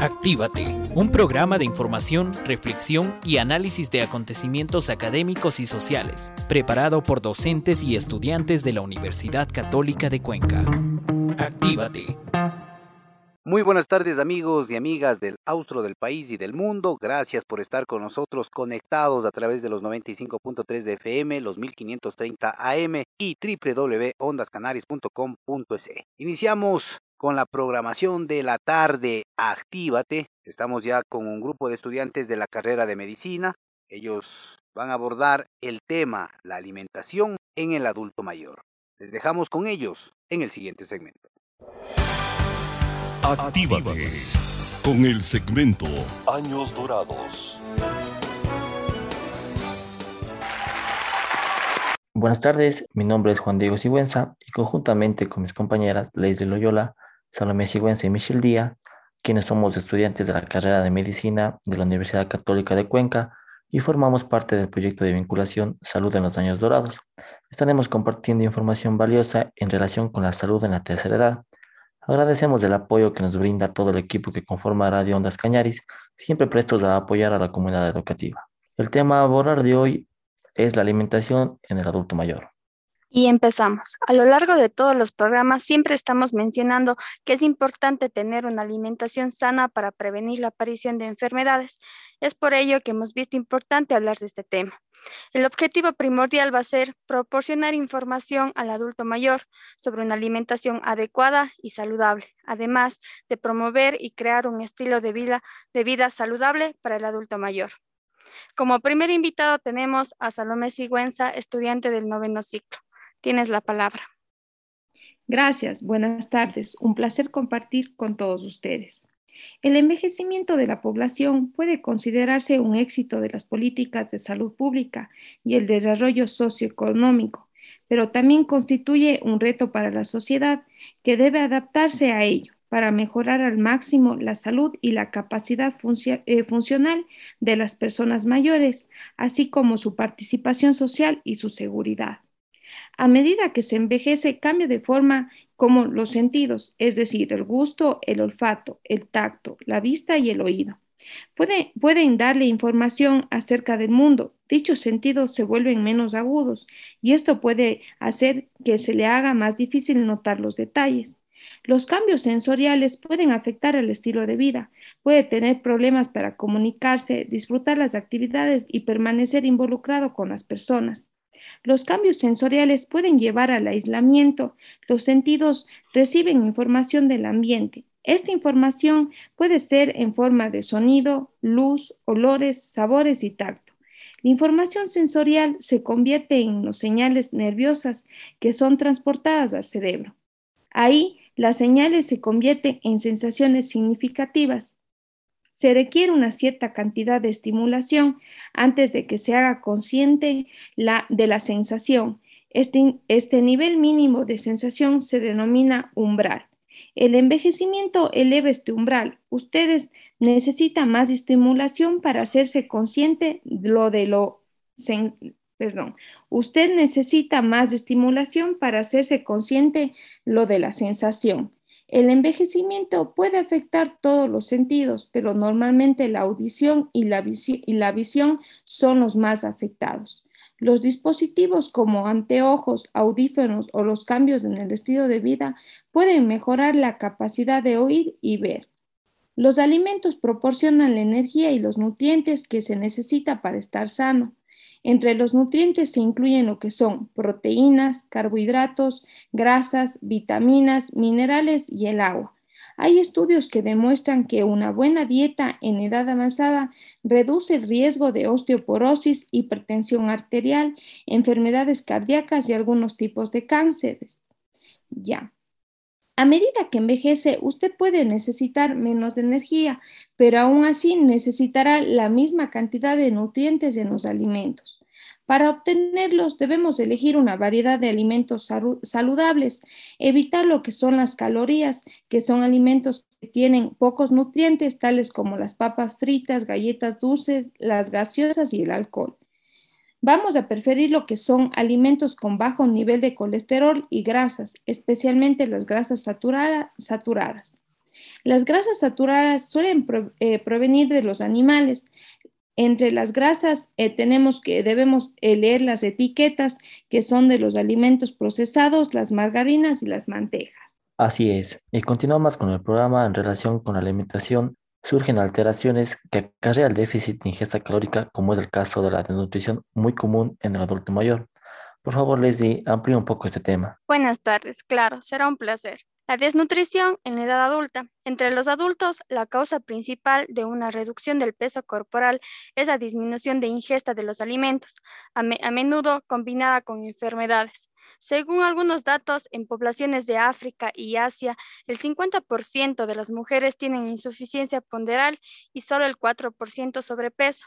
Actívate, un programa de información, reflexión y análisis de acontecimientos académicos y sociales, preparado por docentes y estudiantes de la Universidad Católica de Cuenca. Actívate. Muy buenas tardes amigos y amigas del Austro del país y del mundo. Gracias por estar con nosotros conectados a través de los 95.3 de FM, los 1530 AM y www.ondascanaris.com.es. Iniciamos con la programación de la tarde Actívate. Estamos ya con un grupo de estudiantes de la carrera de medicina. Ellos van a abordar el tema la alimentación en el adulto mayor. Les dejamos con ellos en el siguiente segmento. Actívate con el segmento Años Dorados. Buenas tardes, mi nombre es Juan Diego Sigüenza y conjuntamente con mis compañeras de Loyola Salomé Sigüenza y Michelle Díaz, quienes somos estudiantes de la carrera de Medicina de la Universidad Católica de Cuenca y formamos parte del proyecto de vinculación Salud en los Años Dorados. Estaremos compartiendo información valiosa en relación con la salud en la tercera edad. Agradecemos el apoyo que nos brinda todo el equipo que conforma Radio Ondas Cañaris, siempre prestos a apoyar a la comunidad educativa. El tema a abordar de hoy es la alimentación en el adulto mayor. Y empezamos. A lo largo de todos los programas siempre estamos mencionando que es importante tener una alimentación sana para prevenir la aparición de enfermedades. Es por ello que hemos visto importante hablar de este tema. El objetivo primordial va a ser proporcionar información al adulto mayor sobre una alimentación adecuada y saludable, además de promover y crear un estilo de vida, de vida saludable para el adulto mayor. Como primer invitado tenemos a Salomé Sigüenza, estudiante del noveno ciclo. Tienes la palabra. Gracias, buenas tardes. Un placer compartir con todos ustedes. El envejecimiento de la población puede considerarse un éxito de las políticas de salud pública y el desarrollo socioeconómico, pero también constituye un reto para la sociedad que debe adaptarse a ello para mejorar al máximo la salud y la capacidad eh, funcional de las personas mayores, así como su participación social y su seguridad. A medida que se envejece, cambia de forma como los sentidos, es decir, el gusto, el olfato, el tacto, la vista y el oído. pueden darle información acerca del mundo. Dichos sentidos se vuelven menos agudos y esto puede hacer que se le haga más difícil notar los detalles. Los cambios sensoriales pueden afectar el estilo de vida. Puede tener problemas para comunicarse, disfrutar las actividades y permanecer involucrado con las personas. Los cambios sensoriales pueden llevar al aislamiento. Los sentidos reciben información del ambiente. Esta información puede ser en forma de sonido, luz, olores, sabores y tacto. La información sensorial se convierte en las señales nerviosas que son transportadas al cerebro. Ahí las señales se convierten en sensaciones significativas se requiere una cierta cantidad de estimulación antes de que se haga consciente de la sensación. Este, este nivel mínimo de sensación se denomina umbral. El envejecimiento eleva este umbral. Ustedes necesitan más estimulación para hacerse consciente lo de lo perdón. Más estimulación para hacerse consciente lo de la sensación. El envejecimiento puede afectar todos los sentidos, pero normalmente la audición y la, visión son los más afectados. Los dispositivos como anteojos, audífonos o los cambios en el estilo de vida pueden mejorar la capacidad de oír y ver. Los alimentos proporcionan la energía y los nutrientes que se necesita para estar sano. Entre los nutrientes se incluyen lo que son proteínas, carbohidratos, grasas, vitaminas, minerales y el agua. Hay estudios que demuestran que una buena dieta en edad avanzada reduce el riesgo de osteoporosis, hipertensión arterial, enfermedades cardíacas y algunos tipos de cánceres. Ya. A medida que envejece, usted puede necesitar menos energía, pero aún así necesitará la misma cantidad de nutrientes en los alimentos. Para obtenerlos debemos elegir una variedad de alimentos saludables, evitar lo que son las calorías, que son alimentos que tienen pocos nutrientes, tales como las papas fritas, galletas dulces, las gaseosas y el alcohol. Vamos a preferir lo que son alimentos con bajo nivel de colesterol y grasas, especialmente las grasas saturadas. Las grasas saturadas suelen eh, provenir de los animales. Entre las grasas eh, tenemos que debemos eh, leer las etiquetas que son de los alimentos procesados, las margarinas y las mantejas. Así es. Y continuamos con el programa en relación con la alimentación. Surgen alteraciones que acarrean el déficit de ingesta calórica, como es el caso de la desnutrición muy común en el adulto mayor. Por favor, Leslie, amplíe un poco este tema. Buenas tardes, claro, será un placer. La desnutrición en la edad adulta. Entre los adultos, la causa principal de una reducción del peso corporal es la disminución de ingesta de los alimentos, a, menudo combinada con enfermedades. Según algunos datos, en poblaciones de África y Asia, el 50% de las mujeres tienen insuficiencia ponderal y solo el 4% sobrepeso.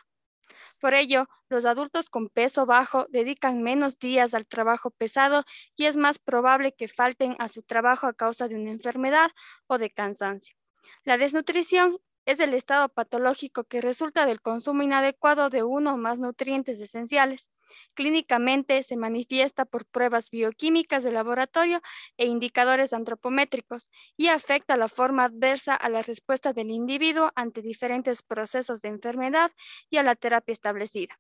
Por ello, los adultos con peso bajo dedican menos días al trabajo pesado y es más probable que falten a su trabajo a causa de una enfermedad o de cansancio. La desnutrición es el estado patológico que resulta del consumo inadecuado de uno o más nutrientes esenciales. Clínicamente se manifiesta por pruebas bioquímicas de laboratorio e indicadores antropométricos y afecta la forma adversa a la respuesta del individuo ante diferentes procesos de enfermedad y a la terapia establecida.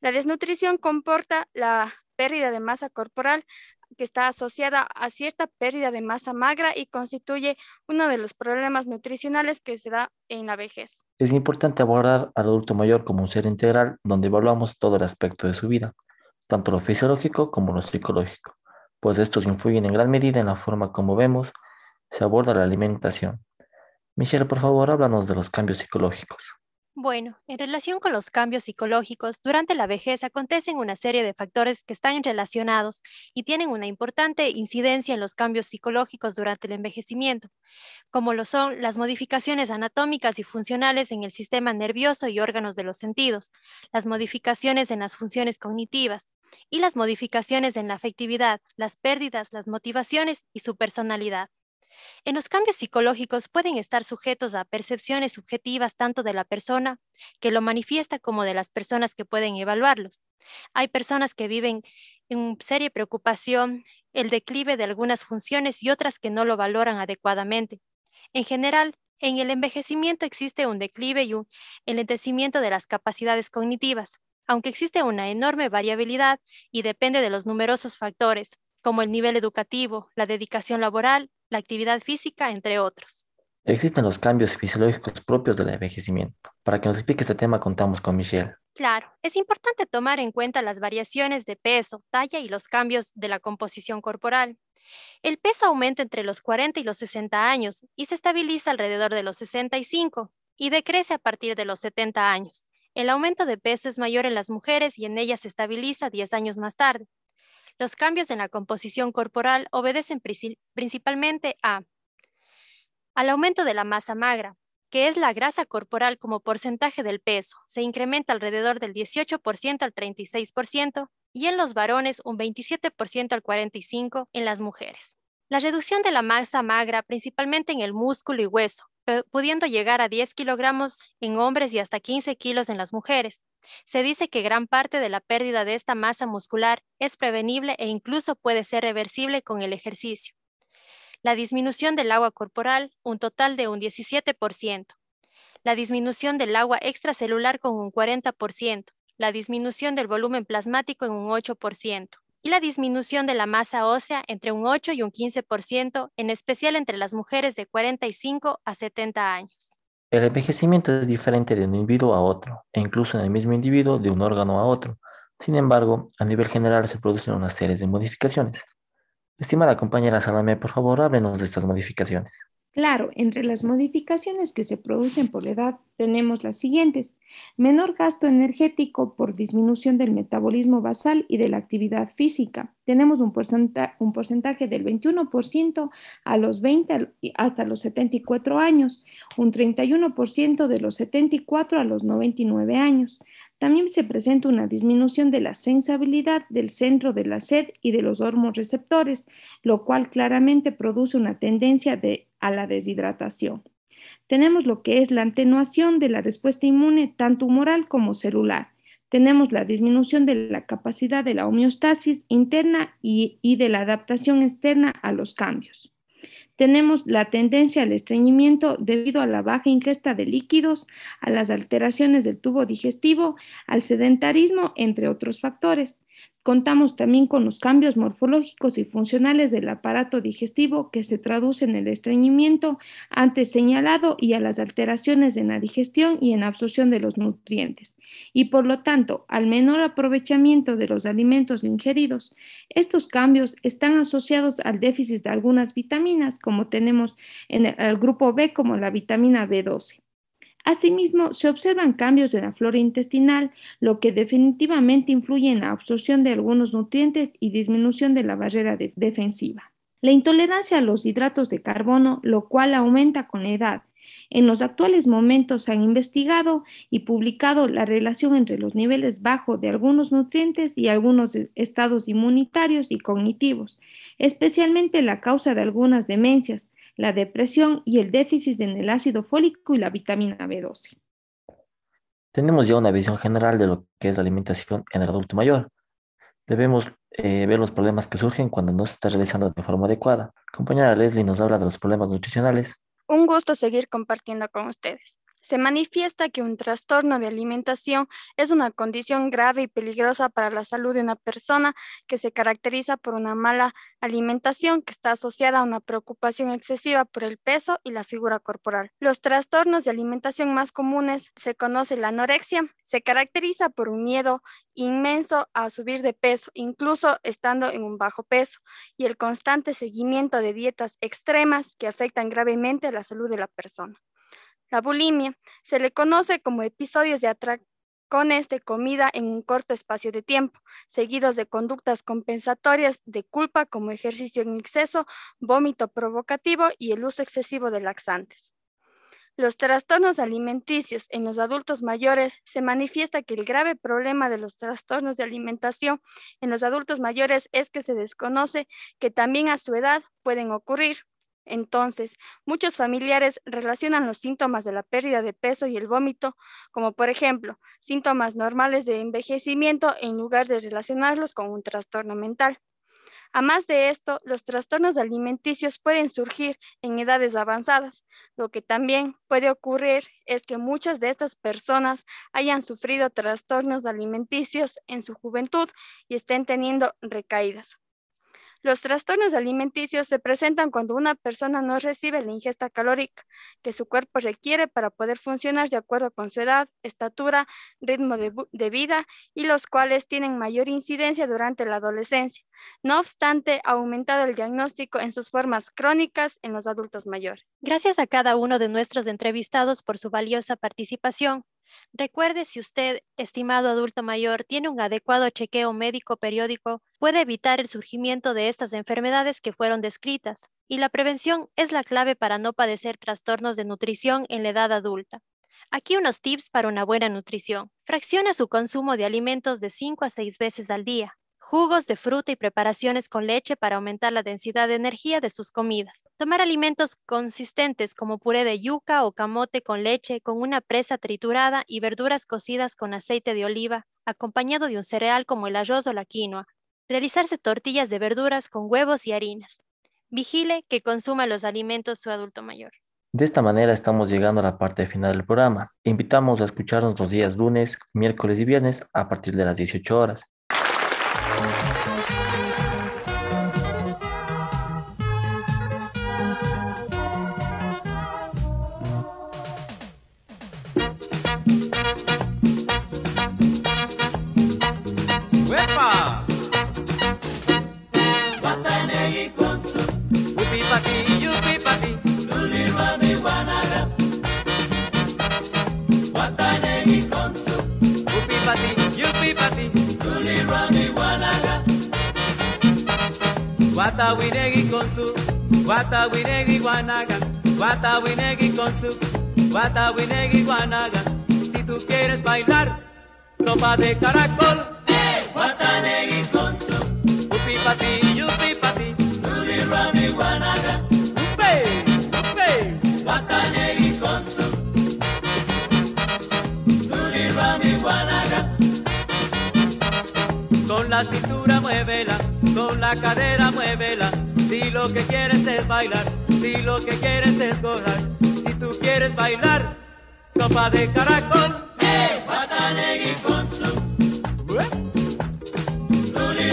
La desnutrición comporta la pérdida de masa corporal que está asociada a cierta pérdida de masa magra y constituye uno de los problemas nutricionales que se da en la vejez. Es importante abordar al adulto mayor como un ser integral donde evaluamos todo el aspecto de su vida, tanto lo fisiológico como lo psicológico, pues estos influyen en gran medida en la forma como vemos, se aborda la alimentación. Michelle, por favor, háblanos de los cambios psicológicos. Bueno, en relación con los cambios psicológicos, durante la vejez acontecen una serie de factores que están relacionados y tienen una importante incidencia en los cambios psicológicos durante el envejecimiento, como lo son las modificaciones anatómicas y funcionales en el sistema nervioso y órganos de los sentidos, las modificaciones en las funciones cognitivas y las modificaciones en la afectividad, las pérdidas, las motivaciones y su personalidad. En los cambios psicológicos pueden estar sujetos a percepciones subjetivas tanto de la persona que lo manifiesta como de las personas que pueden evaluarlos. Hay personas que viven en seria preocupación, el declive de algunas funciones y otras que no lo valoran adecuadamente. En general, en el envejecimiento existe un declive y un enlentecimiento de las capacidades cognitivas, aunque existe una enorme variabilidad y depende de los numerosos factores, como el nivel educativo, la dedicación laboral la actividad física, entre otros. Existen los cambios fisiológicos propios del envejecimiento. Para que nos explique este tema contamos con Michelle. Claro, es importante tomar en cuenta las variaciones de peso, talla y los cambios de la composición corporal. El peso aumenta entre los 40 y los 60 años y se estabiliza alrededor de los 65 y decrece a partir de los 70 años. El aumento de peso es mayor en las mujeres y en ellas se estabiliza 10 años más tarde. Los cambios en la composición corporal obedecen principalmente a al aumento de la masa magra, que es la grasa corporal como porcentaje del peso, se incrementa alrededor del 18% al 36% y en los varones un 27% al 45% en las mujeres. La reducción de la masa magra principalmente en el músculo y hueso, pudiendo llegar a 10 kilogramos en hombres y hasta 15 kilos en las mujeres, se dice que gran parte de la pérdida de esta masa muscular es prevenible e incluso puede ser reversible con el ejercicio. La disminución del agua corporal, un total de un 17%. La disminución del agua extracelular con un 40%. La disminución del volumen plasmático en un 8%. Y la disminución de la masa ósea entre un 8 y un 15%, en especial entre las mujeres de 45 a 70 años. El envejecimiento es diferente de un individuo a otro, e incluso en el mismo individuo de un órgano a otro. Sin embargo, a nivel general se producen una serie de modificaciones. Estimada compañera Salame, por favor, háblenos de estas modificaciones. Claro, entre las modificaciones que se producen por la edad tenemos las siguientes. Menor gasto energético por disminución del metabolismo basal y de la actividad física. Tenemos un, porcentaje del 21% a los 20 hasta los 74 años, un 31% de los 74 a los 99 años. También se presenta una disminución de la sensibilidad del centro de la sed y de los hormoreceptores, lo cual claramente produce una tendencia de, a la deshidratación. Tenemos lo que es la atenuación de la respuesta inmune tanto humoral como celular. Tenemos la disminución de la capacidad de la homeostasis interna y de la adaptación externa a los cambios. Tenemos la tendencia al estreñimiento debido a la baja ingesta de líquidos, a las alteraciones del tubo digestivo, al sedentarismo, entre otros factores. Contamos también con los cambios morfológicos y funcionales del aparato digestivo que se traducen en el estreñimiento antes señalado y a las alteraciones en la digestión y en absorción de los nutrientes. Y por lo tanto, al menor aprovechamiento de los alimentos ingeridos, estos cambios están asociados al déficit de algunas vitaminas, como tenemos en el, grupo B como la vitamina B12. Asimismo, se observan cambios en la flora intestinal, lo que definitivamente influye en la absorción de algunos nutrientes y disminución de la barrera defensiva. La intolerancia a los hidratos de carbono, lo cual aumenta con la edad. En los actuales momentos han investigado y publicado la relación entre los niveles bajos de algunos nutrientes y algunos estados inmunitarios y cognitivos, especialmente la causa de algunas demencias, la depresión y el déficit en el ácido fólico y la vitamina B12. Tenemos ya una visión general de lo que es la alimentación en el adulto mayor. Debemos eh, ver los problemas que surgen cuando no se está realizando de forma adecuada. Compañera Leslie nos habla de los problemas nutricionales. Un gusto seguir compartiendo con ustedes. Se manifiesta que un trastorno de alimentación es una condición grave y peligrosa para la salud de una persona que se caracteriza por una mala alimentación que está asociada a una preocupación excesiva por el peso y la figura corporal. Los trastornos de alimentación más comunes se conoce la anorexia, se caracteriza por un miedo inmenso a subir de peso, incluso estando en un bajo peso, y el constante seguimiento de dietas extremas que afectan gravemente a la salud de la persona. La bulimia se le conoce como episodios de atracones de comida en un corto espacio de tiempo, seguidos de conductas compensatorias de culpa como ejercicio en exceso, vómito provocativo y el uso excesivo de laxantes. Los trastornos alimenticios en los adultos mayores se manifiesta que el grave problema de los trastornos de alimentación en los adultos mayores es que se desconoce que también a su edad pueden ocurrir, entonces, muchos familiares relacionan los síntomas de la pérdida de peso y el vómito, como por ejemplo, síntomas normales de envejecimiento en lugar de relacionarlos con un trastorno mental. Además de esto, los trastornos alimenticios pueden surgir en edades avanzadas. Lo que también puede ocurrir es que muchas de estas personas hayan sufrido trastornos alimenticios en su juventud y estén teniendo recaídas. Los trastornos alimenticios se presentan cuando una persona no recibe la ingesta calórica que su cuerpo requiere para poder funcionar de acuerdo con su edad, estatura, ritmo de, vida y los cuales tienen mayor incidencia durante la adolescencia. No obstante, ha aumentado el diagnóstico en sus formas crónicas en los adultos mayores. Gracias a cada uno de nuestros entrevistados por su valiosa participación. Recuerde si usted, estimado adulto mayor, tiene un adecuado chequeo médico periódico, puede evitar el surgimiento de estas enfermedades que fueron descritas, y la prevención es la clave para no padecer trastornos de nutrición en la edad adulta. Aquí unos tips para una buena nutrición. Fracciona su consumo de alimentos de 5 a 6 veces al día jugos de fruta y preparaciones con leche para aumentar la densidad de energía de sus comidas. Tomar alimentos consistentes como puré de yuca o camote con leche con una presa triturada y verduras cocidas con aceite de oliva, acompañado de un cereal como el arroz o la quinoa. Realizarse tortillas de verduras con huevos y harinas. Vigile que consuma los alimentos su adulto mayor. De esta manera estamos llegando a la parte final del programa. Invitamos a escucharnos los días lunes, miércoles y viernes a partir de las 18 horas. Guata winegi con su, guata winegi guanaga, guata winegi con su, guata winegi guanaga. Si tú quieres bailar, sopa de caracol, hey, guata negi con su, upi pati, yupi pati, ruli rani guanaga, upe, upe, guata negi con su, ruli rani guanaga. Con la cintura muévela con la cadera muévela, si lo que quieres es bailar, si lo que quieres es gozar, si tú quieres bailar, sopa de caracol. Hey, Watanegi con su. Luli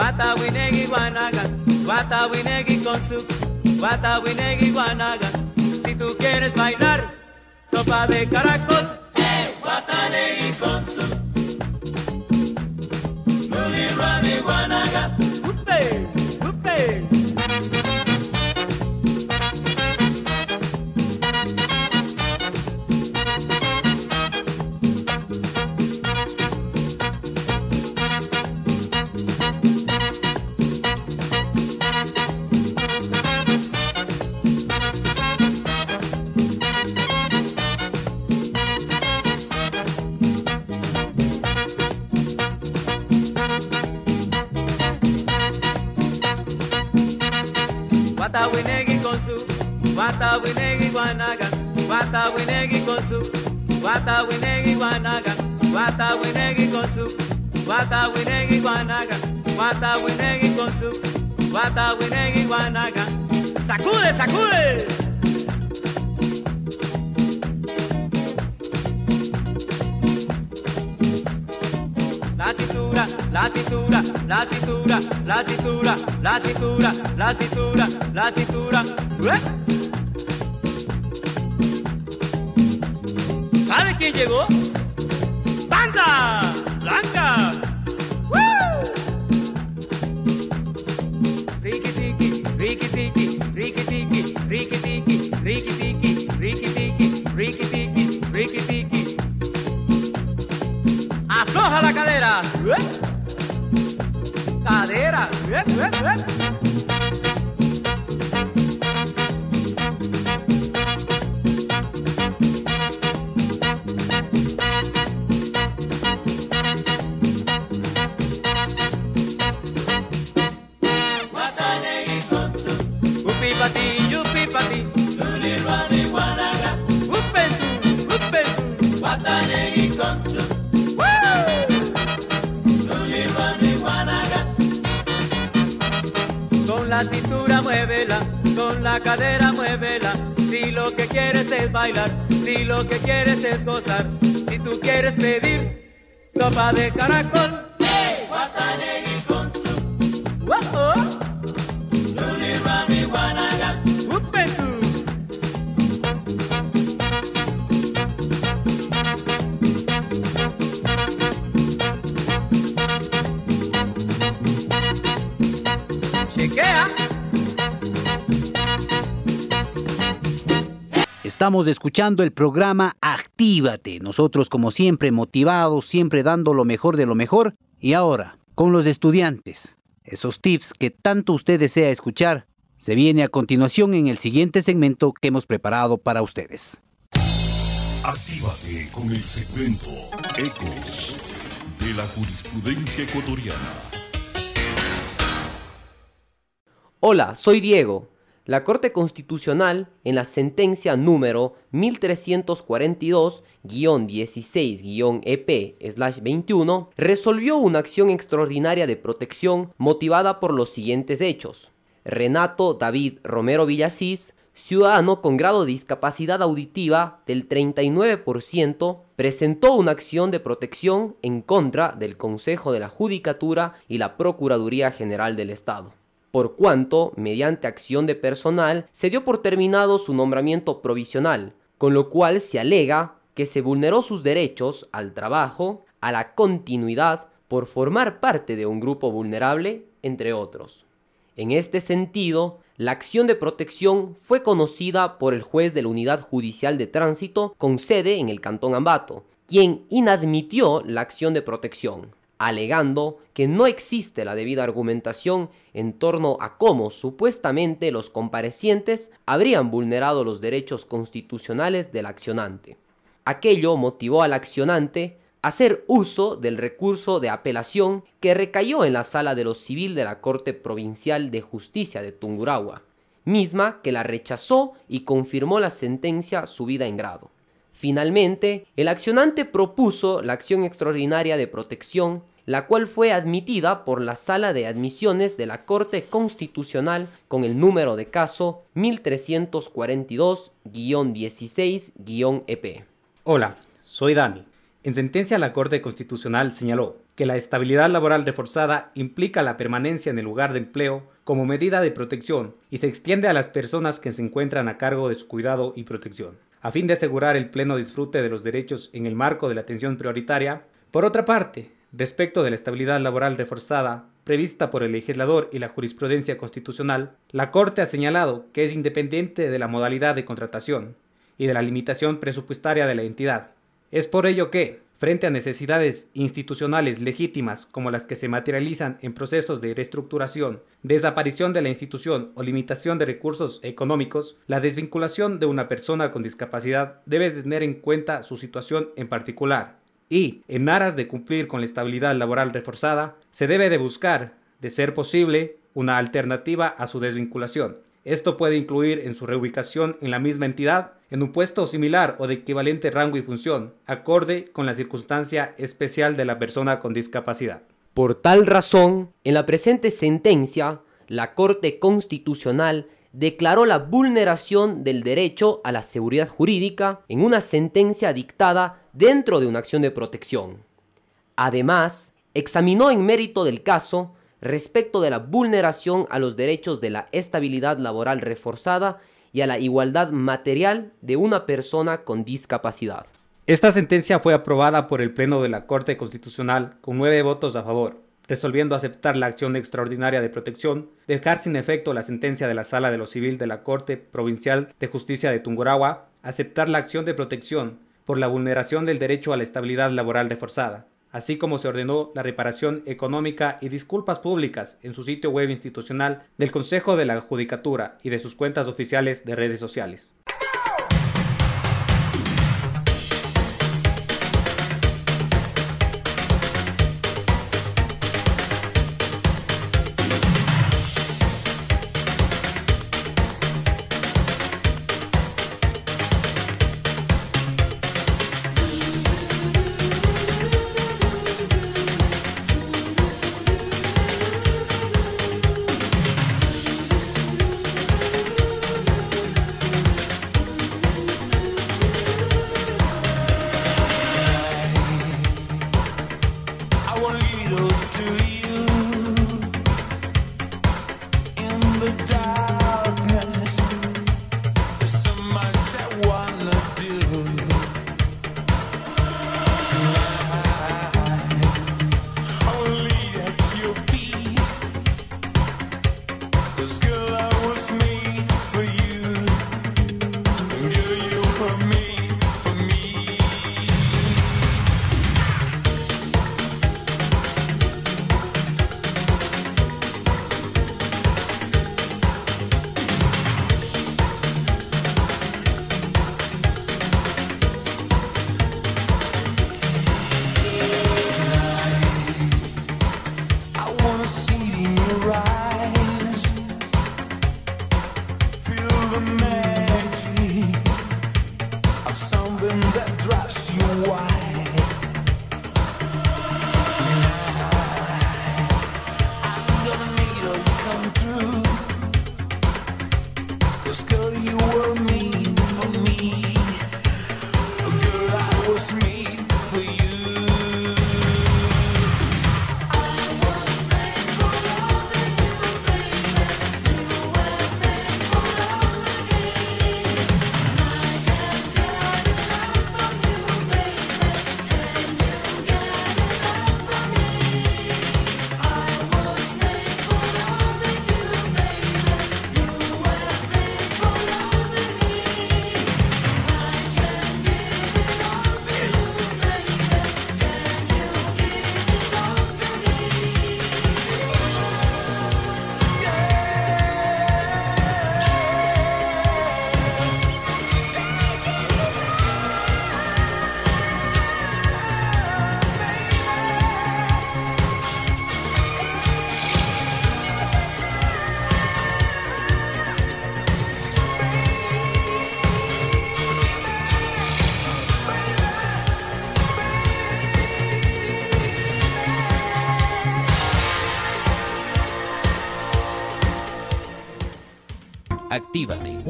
wata winegi guanaga, wata winegi con su, wata winegi guanaga. Si tú quieres bailar, sopa de caracol. Wata winegi con su, wata winegi guanaga, wata winegi con su, wata winegi guanaga, wata winegi con su, wata winegi guanaga. Sacude, sacude. La cintura, la cintura, la cintura, la cintura, la cintura, la cintura, la cintura. ¡Ué! ¿Sabe quién llegó? ¡Banda! ¡Blanca! Riki tiki, riki tiki, riki tiki, riki tiki, riki tiki, riki tiki, riki tiki, riki tiki. Afloja la cadera. Cadera. Upi pa ti, yupi pa ti. Luli Rani Guanaga. Upen tu, upen tu. Watanegi con su. Luli Rani Guanaga. Con la cintura muévela, con la cadera muévela. Si lo que quieres es bailar, si lo que quieres es gozar, si tú quieres pedir sopa de caracol. Estamos escuchando el programa Actívate. Nosotros como siempre motivados, siempre dando lo mejor de lo mejor. Y ahora, con los estudiantes. Esos tips que tanto usted desea escuchar, se viene a continuación en el siguiente segmento que hemos preparado para ustedes. Actívate con el segmento Ecos de la jurisprudencia ecuatoriana. Hola, soy Diego. La Corte Constitucional, en la sentencia número 1342-16-EP-21, resolvió una acción extraordinaria de protección motivada por los siguientes hechos. Renato David Romero Villasís, ciudadano con grado de discapacidad auditiva del 39%, presentó una acción de protección en contra del Consejo de la Judicatura y la Procuraduría General del Estado por cuanto, mediante acción de personal, se dio por terminado su nombramiento provisional, con lo cual se alega que se vulneró sus derechos al trabajo, a la continuidad, por formar parte de un grupo vulnerable, entre otros. En este sentido, la acción de protección fue conocida por el juez de la Unidad Judicial de Tránsito con sede en el Cantón Ambato, quien inadmitió la acción de protección. Alegando que no existe la debida argumentación en torno a cómo supuestamente los comparecientes habrían vulnerado los derechos constitucionales del accionante. Aquello motivó al accionante a hacer uso del recurso de apelación que recayó en la sala de lo civil de la Corte Provincial de Justicia de Tungurahua, misma que la rechazó y confirmó la sentencia subida en grado. Finalmente, el accionante propuso la acción extraordinaria de protección la cual fue admitida por la Sala de Admisiones de la Corte Constitucional con el número de caso 1342-16-EP. E Hola, soy Dani. En sentencia la Corte Constitucional señaló que la estabilidad laboral reforzada implica la permanencia en el lugar de empleo como medida de protección y se extiende a las personas que se encuentran a cargo de su cuidado y protección. A fin de asegurar el pleno disfrute de los derechos en el marco de la atención prioritaria, por otra parte, Respecto de la estabilidad laboral reforzada prevista por el legislador y la jurisprudencia constitucional, la Corte ha señalado que es independiente de la modalidad de contratación y de la limitación presupuestaria de la entidad. Es por ello que, frente a necesidades institucionales legítimas como las que se materializan en procesos de reestructuración, desaparición de la institución o limitación de recursos económicos, la desvinculación de una persona con discapacidad debe tener en cuenta su situación en particular y, en aras de cumplir con la estabilidad laboral reforzada, se debe de buscar, de ser posible, una alternativa a su desvinculación. Esto puede incluir en su reubicación en la misma entidad, en un puesto similar o de equivalente rango y función, acorde con la circunstancia especial de la persona con discapacidad. Por tal razón, en la presente sentencia, la Corte Constitucional declaró la vulneración del derecho a la seguridad jurídica en una sentencia dictada dentro de una acción de protección. Además, examinó en mérito del caso respecto de la vulneración a los derechos de la estabilidad laboral reforzada y a la igualdad material de una persona con discapacidad. Esta sentencia fue aprobada por el Pleno de la Corte Constitucional con nueve votos a favor, resolviendo aceptar la acción extraordinaria de protección, dejar sin efecto la sentencia de la Sala de lo Civil de la Corte Provincial de Justicia de Tungurahua, aceptar la acción de protección por la vulneración del derecho a la estabilidad laboral reforzada, así como se ordenó la reparación económica y disculpas públicas en su sitio web institucional del Consejo de la Judicatura y de sus cuentas oficiales de redes sociales.